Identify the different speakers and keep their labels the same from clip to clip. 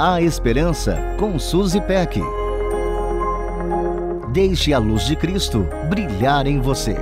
Speaker 1: A Esperança com Suzy Peck. Deixe a luz de Cristo brilhar em você.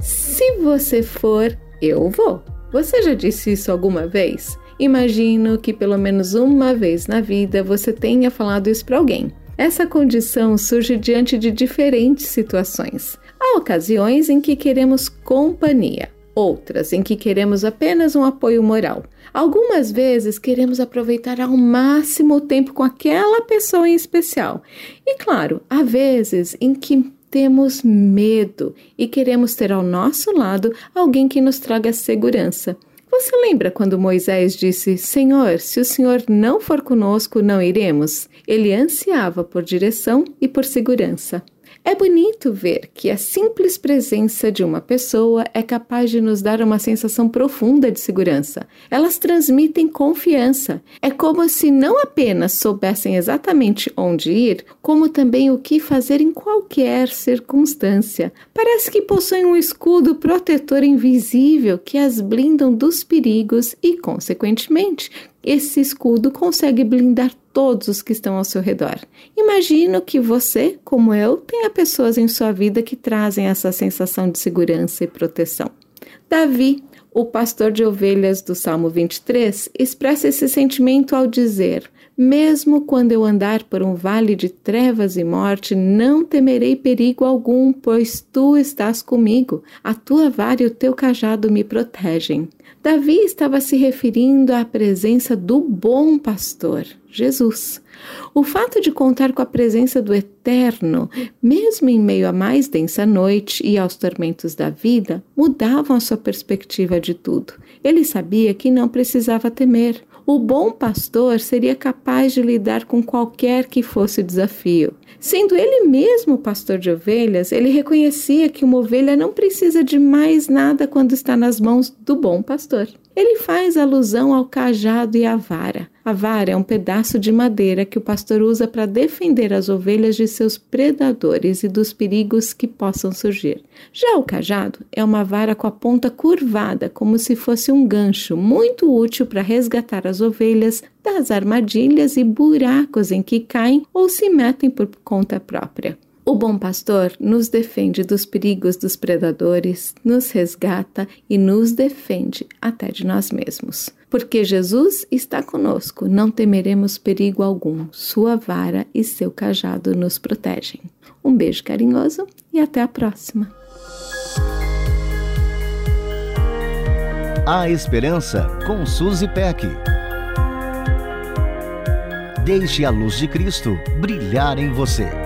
Speaker 2: Se você for, eu vou. Você já disse isso alguma vez? Imagino que pelo menos uma vez na vida você tenha falado isso para alguém. Essa condição surge diante de diferentes situações. Há ocasiões em que queremos companhia, outras em que queremos apenas um apoio moral. Algumas vezes queremos aproveitar ao máximo o tempo com aquela pessoa em especial. E claro, há vezes em que temos medo e queremos ter ao nosso lado alguém que nos traga segurança. Você lembra quando Moisés disse: Senhor, se o Senhor não for conosco, não iremos? Ele ansiava por direção e por segurança. É bonito ver que a simples presença de uma pessoa é capaz de nos dar uma sensação profunda de segurança. Elas transmitem confiança. É como se não apenas soubessem exatamente onde ir, como também o que fazer em qualquer circunstância. Parece que possuem um escudo protetor invisível que as blindam dos perigos e, consequentemente, esse escudo consegue blindar todos os que estão ao seu redor. Imagino que você, como eu, tenha pessoas em sua vida que trazem essa sensação de segurança e proteção. Davi, o pastor de ovelhas do Salmo 23, expressa esse sentimento ao dizer: Mesmo quando eu andar por um vale de trevas e morte, não temerei perigo algum, pois tu estás comigo. A tua vara e o teu cajado me protegem. Davi estava se referindo à presença do bom pastor, Jesus. O fato de contar com a presença do Eterno, mesmo em meio à mais densa noite e aos tormentos da vida, mudavam a sua perspectiva de tudo. Ele sabia que não precisava temer. O bom pastor seria capaz de lidar com qualquer que fosse o desafio. Sendo ele mesmo pastor de ovelhas, ele reconhecia que uma ovelha não precisa de mais nada quando está nas mãos do bom pastor. Ele faz alusão ao cajado e à vara. A vara é um pedaço de madeira que o pastor usa para defender as ovelhas de seus predadores e dos perigos que possam surgir. Já o cajado é uma vara com a ponta curvada, como se fosse um gancho, muito útil para resgatar as ovelhas das armadilhas e buracos em que caem ou se metem por conta própria. O bom pastor nos defende dos perigos dos predadores, nos resgata e nos defende até de nós mesmos. Porque Jesus está conosco, não temeremos perigo algum. Sua vara e seu cajado nos protegem. Um beijo carinhoso e até a próxima.
Speaker 1: A Esperança com Suzy Peck. Deixe a luz de Cristo brilhar em você.